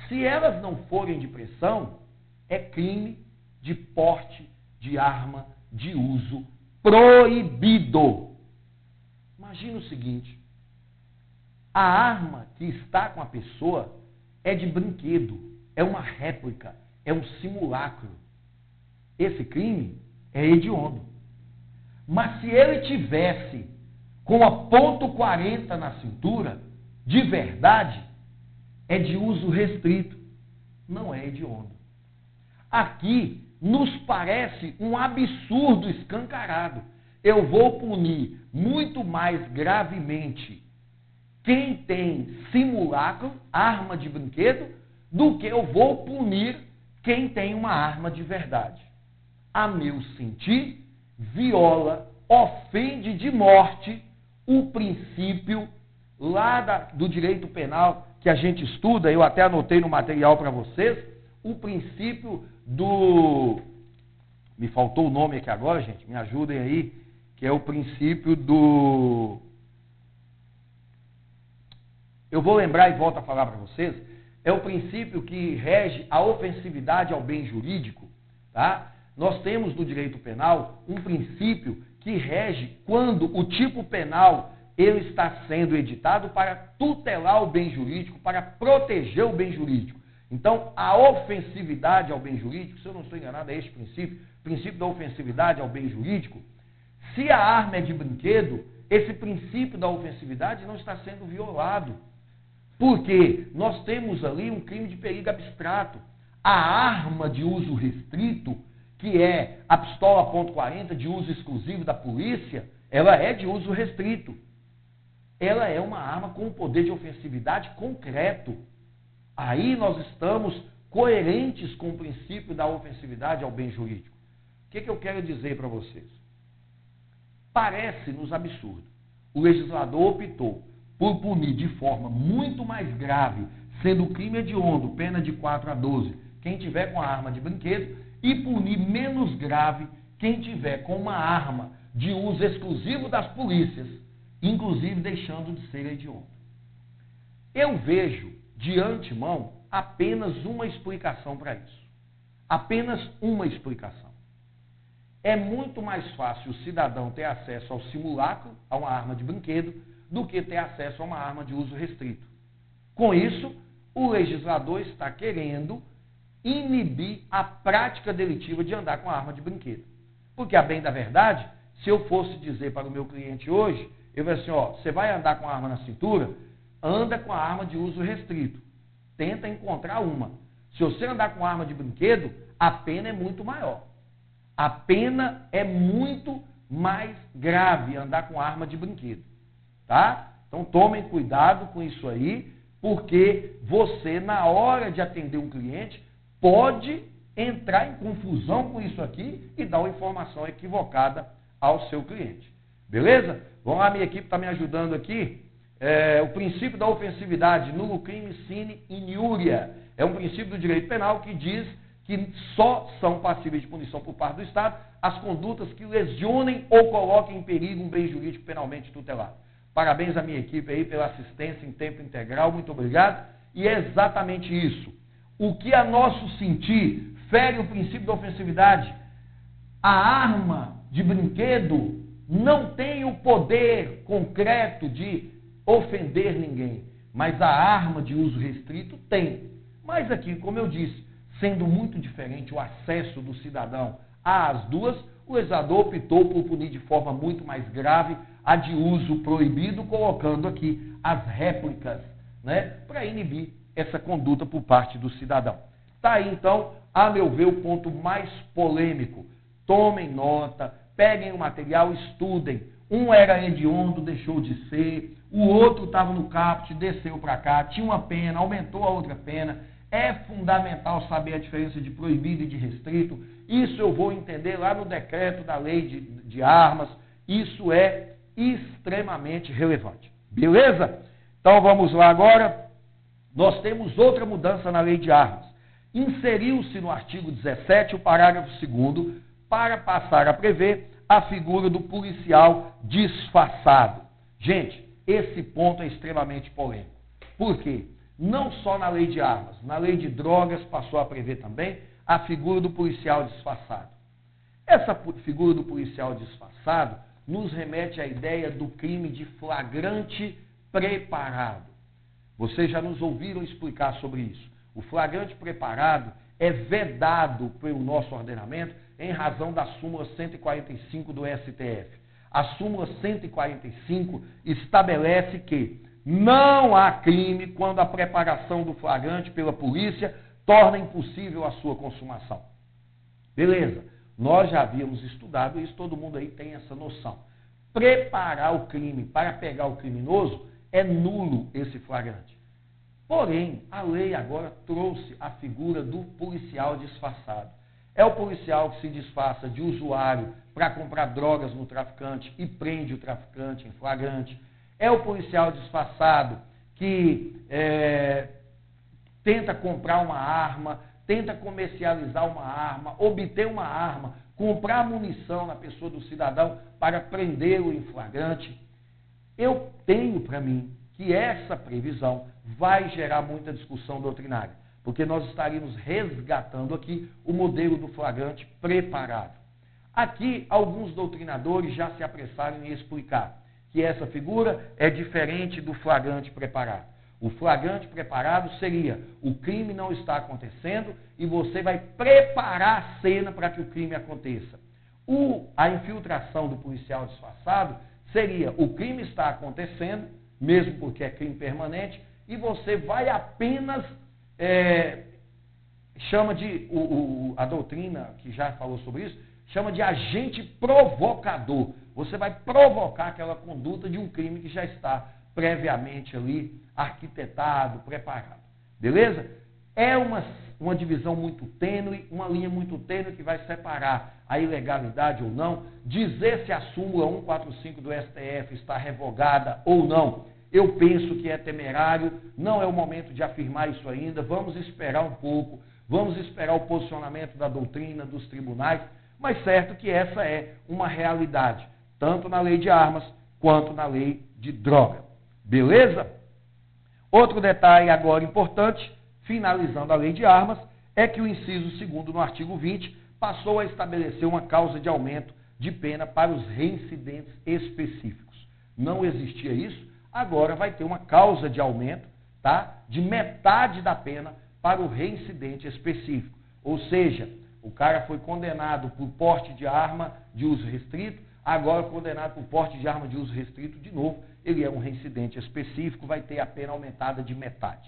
Se elas não forem de pressão, é crime de porte de arma de uso proibido. Imagina o seguinte: a arma que está com a pessoa é de brinquedo, é uma réplica, é um simulacro. Esse crime é hediondo. Mas se ele tivesse com a ponto 40 na cintura, de verdade, é de uso restrito, não é hediondo. Aqui nos parece um absurdo escancarado. Eu vou punir muito mais gravemente quem tem simulacro, arma de brinquedo, do que eu vou punir quem tem uma arma de verdade. A meu sentir, viola, ofende de morte o princípio lá da, do direito penal que a gente estuda, eu até anotei no material para vocês, o princípio do. Me faltou o nome aqui agora, gente, me ajudem aí, que é o princípio do. Eu vou lembrar e volto a falar para vocês, é o princípio que rege a ofensividade ao bem jurídico, tá? Nós temos no direito penal um princípio que rege quando o tipo penal ele está sendo editado para tutelar o bem jurídico, para proteger o bem jurídico. Então, a ofensividade ao bem jurídico, se eu não estou enganado, é este princípio, princípio da ofensividade ao bem jurídico. Se a arma é de brinquedo, esse princípio da ofensividade não está sendo violado. Porque nós temos ali um crime de perigo abstrato. A arma de uso restrito, que é a pistola .40 de uso exclusivo da polícia, ela é de uso restrito. Ela é uma arma com poder de ofensividade concreto. Aí nós estamos coerentes com o princípio da ofensividade ao bem jurídico. O que, que eu quero dizer para vocês? Parece-nos absurdo. O legislador optou por punir de forma muito mais grave, sendo crime hediondo, pena de 4 a 12, quem tiver com a arma de brinquedo, e punir menos grave quem tiver com uma arma de uso exclusivo das polícias, inclusive deixando de ser hediondo. Eu vejo, de antemão, apenas uma explicação para isso. Apenas uma explicação. É muito mais fácil o cidadão ter acesso ao simulacro, a uma arma de brinquedo, do que ter acesso a uma arma de uso restrito. Com isso, o legislador está querendo inibir a prática delitiva de andar com a arma de brinquedo. Porque, a bem da verdade, se eu fosse dizer para o meu cliente hoje, eu vou assim, ó, você vai andar com a arma na cintura, anda com a arma de uso restrito. Tenta encontrar uma. Se você andar com arma de brinquedo, a pena é muito maior. A pena é muito mais grave andar com arma de brinquedo. Tá? Então tomem cuidado com isso aí, porque você, na hora de atender um cliente, pode entrar em confusão com isso aqui e dar uma informação equivocada ao seu cliente. Beleza? Vamos lá, minha equipe está me ajudando aqui. É, o princípio da ofensividade, nulo crime sine inúria. É um princípio do direito penal que diz que só são passíveis de punição por parte do Estado as condutas que lesionem ou coloquem em perigo um bem jurídico penalmente tutelado. Parabéns à minha equipe aí pela assistência em tempo integral, muito obrigado. E é exatamente isso. O que a nosso sentir fere o princípio da ofensividade. A arma de brinquedo não tem o poder concreto de ofender ninguém, mas a arma de uso restrito tem. Mas aqui, como eu disse, sendo muito diferente o acesso do cidadão às duas, o legislador optou por punir de forma muito mais grave a de uso proibido, colocando aqui as réplicas, né, para inibir essa conduta por parte do cidadão. Está aí, então, a meu ver, o ponto mais polêmico. Tomem nota, peguem o material, estudem. Um era hediondo, deixou de ser, o outro estava no caput, desceu para cá, tinha uma pena, aumentou a outra pena. É fundamental saber a diferença de proibido e de restrito. Isso eu vou entender lá no decreto da lei de, de armas. Isso é extremamente relevante. Beleza? Então vamos lá agora. Nós temos outra mudança na lei de armas. Inseriu-se no artigo 17 o parágrafo 2 para passar a prever a figura do policial disfarçado. Gente, esse ponto é extremamente polêmico. Por quê? Não só na lei de armas, na lei de drogas passou a prever também a figura do policial disfarçado. Essa figura do policial disfarçado nos remete à ideia do crime de flagrante preparado. Vocês já nos ouviram explicar sobre isso. O flagrante preparado é vedado pelo nosso ordenamento em razão da súmula 145 do STF. A súmula 145 estabelece que não há crime quando a preparação do flagrante pela polícia torna impossível a sua consumação. Beleza. Nós já havíamos estudado isso, todo mundo aí tem essa noção. Preparar o crime para pegar o criminoso é nulo esse flagrante. Porém, a lei agora trouxe a figura do policial disfarçado. É o policial que se disfarça de usuário para comprar drogas no traficante e prende o traficante em flagrante. É o policial disfarçado que é, tenta comprar uma arma tenta comercializar uma arma, obter uma arma, comprar munição na pessoa do cidadão para prendê-lo em flagrante. Eu tenho para mim que essa previsão vai gerar muita discussão doutrinária, porque nós estaríamos resgatando aqui o modelo do flagrante preparado. Aqui, alguns doutrinadores já se apressaram em explicar que essa figura é diferente do flagrante preparado. O flagrante preparado seria o crime não está acontecendo e você vai preparar a cena para que o crime aconteça. O, a infiltração do policial disfarçado seria o crime está acontecendo, mesmo porque é crime permanente, e você vai apenas é, chama de o, o, a doutrina que já falou sobre isso chama de agente provocador. Você vai provocar aquela conduta de um crime que já está previamente ali arquitetado, preparado. Beleza? É uma, uma divisão muito tênue, uma linha muito tênue que vai separar a ilegalidade ou não, dizer se a súmula 145 do STF está revogada ou não. Eu penso que é temerário, não é o momento de afirmar isso ainda, vamos esperar um pouco, vamos esperar o posicionamento da doutrina, dos tribunais, mas certo que essa é uma realidade, tanto na lei de armas quanto na lei de droga. Beleza? Outro detalhe agora importante, finalizando a lei de armas, é que o inciso 2 no artigo 20 passou a estabelecer uma causa de aumento de pena para os reincidentes específicos. Não existia isso, agora vai ter uma causa de aumento, tá? De metade da pena para o reincidente específico. Ou seja, o cara foi condenado por porte de arma de uso restrito, agora condenado por porte de arma de uso restrito de novo, ele é um reincidente específico, vai ter a pena aumentada de metade.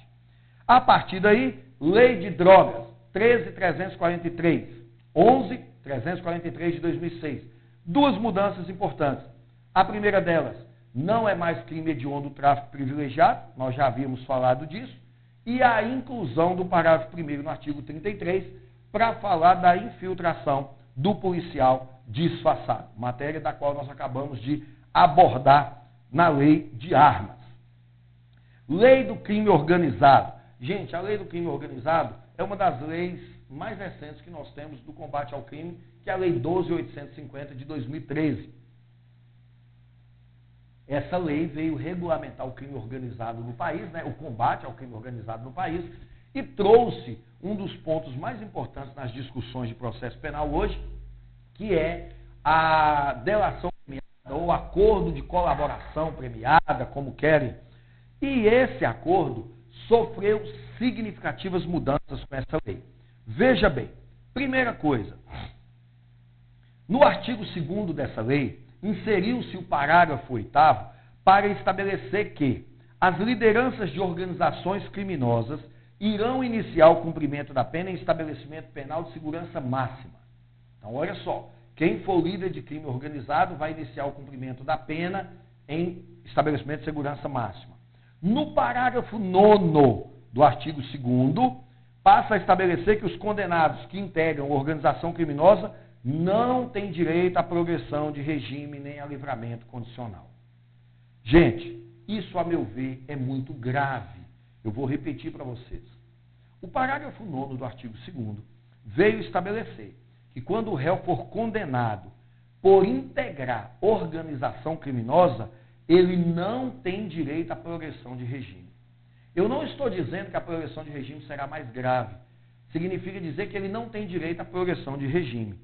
A partir daí, lei de drogas, 13.343, 11.343 de 2006. Duas mudanças importantes. A primeira delas, não é mais crime hediondo o tráfico privilegiado, nós já havíamos falado disso, e a inclusão do parágrafo 1 no artigo 33, para falar da infiltração do policial disfarçado, matéria da qual nós acabamos de abordar na lei de armas. Lei do crime organizado. Gente, a lei do crime organizado é uma das leis mais recentes que nós temos do combate ao crime, que é a Lei 12.850 de 2013. Essa lei veio regulamentar o crime organizado no país, né, o combate ao crime organizado no país, e trouxe um dos pontos mais importantes nas discussões de processo penal hoje, que é a delação premiada ou acordo de colaboração premiada, como querem. E esse acordo sofreu significativas mudanças com essa lei. Veja bem, primeira coisa, no artigo 2 dessa lei, inseriu-se o parágrafo 8 para estabelecer que as lideranças de organizações criminosas irão iniciar o cumprimento da pena em estabelecimento penal de segurança máxima. Então, olha só, quem for líder de crime organizado vai iniciar o cumprimento da pena em estabelecimento de segurança máxima. No parágrafo 9 do artigo 2 passa a estabelecer que os condenados que integram organização criminosa não têm direito à progressão de regime nem a livramento condicional. Gente, isso, a meu ver, é muito grave. Eu vou repetir para vocês. O parágrafo 9 do artigo 2 veio estabelecer que quando o réu for condenado por integrar organização criminosa, ele não tem direito à progressão de regime. Eu não estou dizendo que a progressão de regime será mais grave. Significa dizer que ele não tem direito à progressão de regime.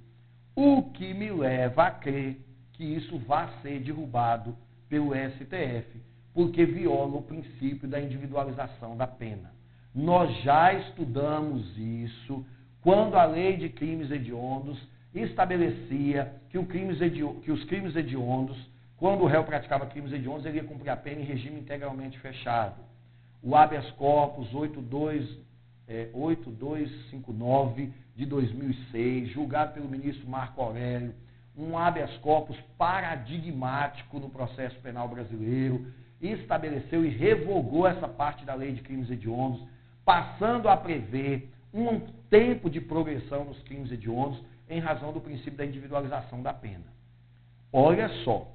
O que me leva a crer que isso vai ser derrubado pelo STF, porque viola o princípio da individualização da pena. Nós já estudamos isso quando a lei de crimes hediondos estabelecia que, crimes que os crimes hediondos, quando o réu praticava crimes hediondos, ele ia cumprir a pena em regime integralmente fechado. O habeas corpus 82, é, 8259 de 2006, julgado pelo ministro Marco Aurélio, um habeas corpus paradigmático no processo penal brasileiro, estabeleceu e revogou essa parte da lei de crimes hediondos, passando a prever um tempo de progressão nos crimes hediondos em razão do princípio da individualização da pena. Olha só,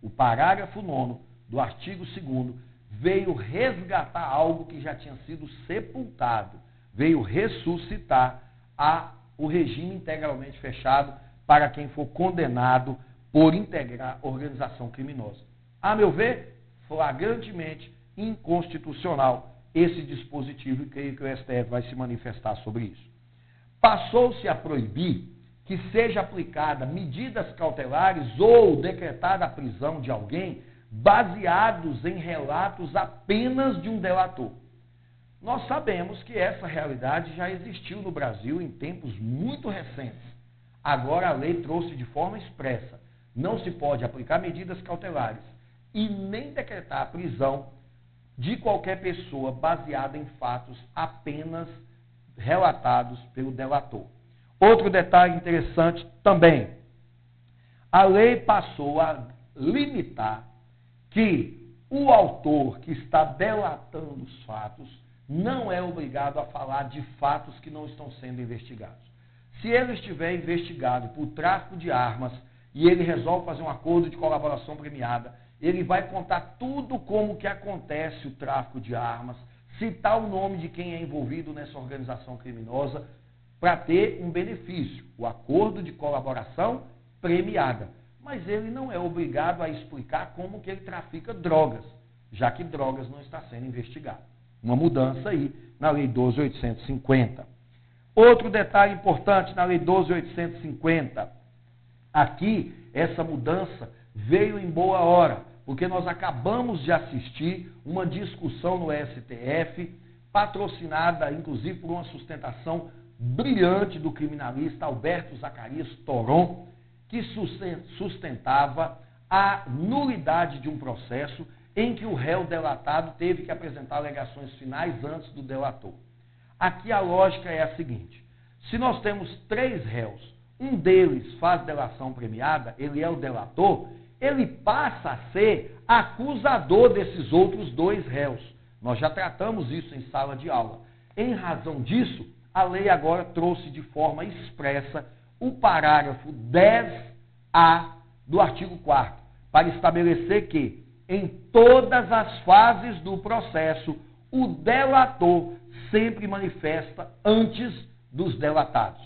o parágrafo 9 do artigo 2 veio resgatar algo que já tinha sido sepultado, veio ressuscitar a, o regime integralmente fechado para quem for condenado por integrar organização criminosa. A meu ver, flagrantemente inconstitucional esse dispositivo e creio que o STF vai se manifestar sobre isso. Passou-se a proibir que seja aplicada medidas cautelares ou decretada a prisão de alguém baseados em relatos apenas de um delator. Nós sabemos que essa realidade já existiu no Brasil em tempos muito recentes. Agora a lei trouxe de forma expressa: não se pode aplicar medidas cautelares e nem decretar a prisão de qualquer pessoa baseada em fatos apenas relatados pelo delator. Outro detalhe interessante também: a lei passou a limitar que o autor que está delatando os fatos não é obrigado a falar de fatos que não estão sendo investigados. Se ele estiver investigado por tráfico de armas e ele resolve fazer um acordo de colaboração premiada, ele vai contar tudo como que acontece o tráfico de armas, citar o nome de quem é envolvido nessa organização criminosa para ter um benefício, o acordo de colaboração premiada. Mas ele não é obrigado a explicar como que ele trafica drogas, já que drogas não está sendo investigado. Uma mudança aí na Lei 12.850. Outro detalhe importante na Lei 12.850. Aqui, essa mudança veio em boa hora porque nós acabamos de assistir uma discussão no STF, patrocinada inclusive por uma sustentação brilhante do criminalista Alberto Zacarias Toron, que sustentava a nulidade de um processo em que o réu delatado teve que apresentar alegações finais antes do delator. Aqui a lógica é a seguinte: se nós temos três réus, um deles faz delação premiada, ele é o delator, ele passa a ser acusador desses outros dois réus. Nós já tratamos isso em sala de aula. Em razão disso, a lei agora trouxe de forma expressa o parágrafo 10A do artigo 4 para estabelecer que, em todas as fases do processo, o delator sempre manifesta antes dos delatados.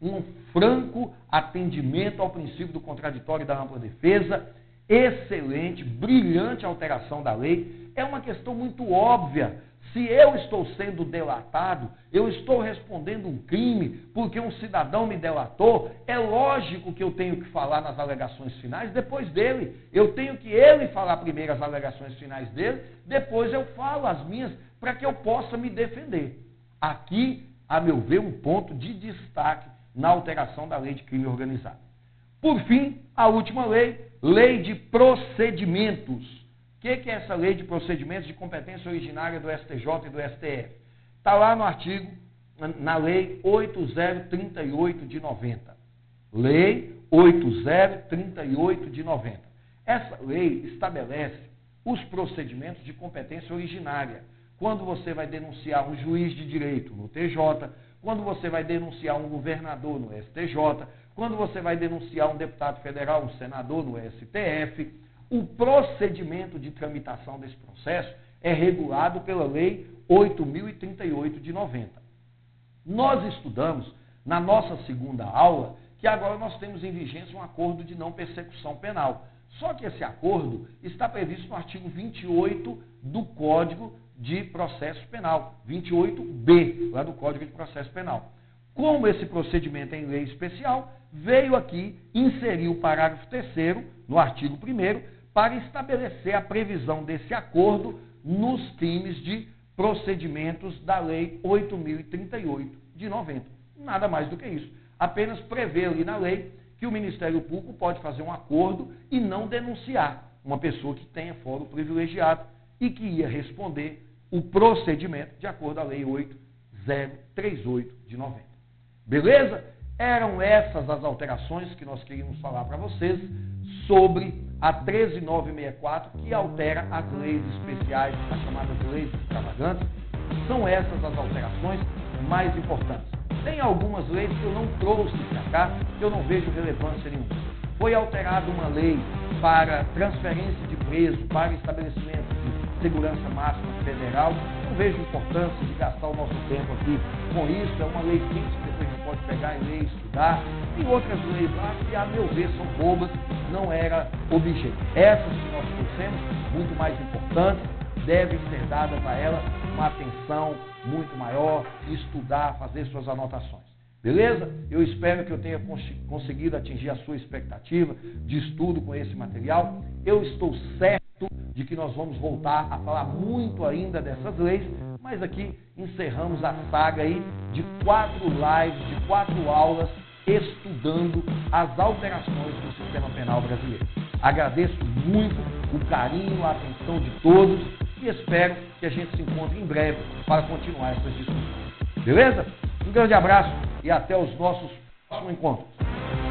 Um franco atendimento ao princípio do contraditório e da ampla defesa excelente, brilhante alteração da lei. É uma questão muito óbvia. Se eu estou sendo delatado, eu estou respondendo um crime porque um cidadão me delatou, é lógico que eu tenho que falar nas alegações finais depois dele. Eu tenho que ele falar primeiro as alegações finais dele, depois eu falo as minhas para que eu possa me defender. Aqui, a meu ver, um ponto de destaque na alteração da lei de crime organizado. Por fim, a última lei, lei de procedimentos. O que, é essa lei de procedimentos de competência originária do STJ e do STF? Está lá no artigo, na lei 8038 de 90. Lei 8038 de 90. Essa lei estabelece os procedimentos de competência originária. Quando você vai denunciar um juiz de direito no TJ, quando você vai denunciar um governador no STJ, quando você vai denunciar um deputado federal, um senador no STF, o procedimento de tramitação desse processo é regulado pela Lei 8.038 de 90. Nós estudamos na nossa segunda aula que agora nós temos em vigência um acordo de não persecução penal. Só que esse acordo está previsto no artigo 28 do Código de Processo Penal, 28B, lá do Código de Processo Penal. Como esse procedimento é em lei especial, veio aqui inserir o parágrafo 3 no artigo 1 para estabelecer a previsão desse acordo nos times de procedimentos da Lei 8038 de 90. Nada mais do que isso. Apenas prevê ali na lei que o Ministério Público pode fazer um acordo e não denunciar uma pessoa que tenha fórum privilegiado e que ia responder o procedimento de acordo à Lei 8038 de 90. Beleza? Eram essas as alterações que nós queríamos falar para vocês sobre a 13964, que altera as leis especiais, as chamadas leis extravagantes. São essas as alterações mais importantes. Tem algumas leis que eu não trouxe para cá, que eu não vejo relevância nenhuma. Foi alterada uma lei para transferência de preso para estabelecimento de segurança máxima federal, não vejo importância de gastar o nosso tempo aqui com isso. É uma lei simples que a gente pode pegar e ler estudar. Tem outras leis lá que, a meu ver, são bobas, não era objeto. Essas que nós trouxemos, muito mais importantes, devem ser dadas a elas uma atenção muito maior, estudar, fazer suas anotações. Beleza? Eu espero que eu tenha conseguido atingir a sua expectativa de estudo com esse material. Eu estou certo de que nós vamos voltar a falar muito ainda dessas leis, mas aqui encerramos a saga aí de quatro lives, de quatro aulas estudando as alterações do sistema penal brasileiro. Agradeço muito o carinho, a atenção de todos e espero que a gente se encontre em breve para continuar essas discussões. Beleza? Um grande abraço e até os nossos próximos encontros.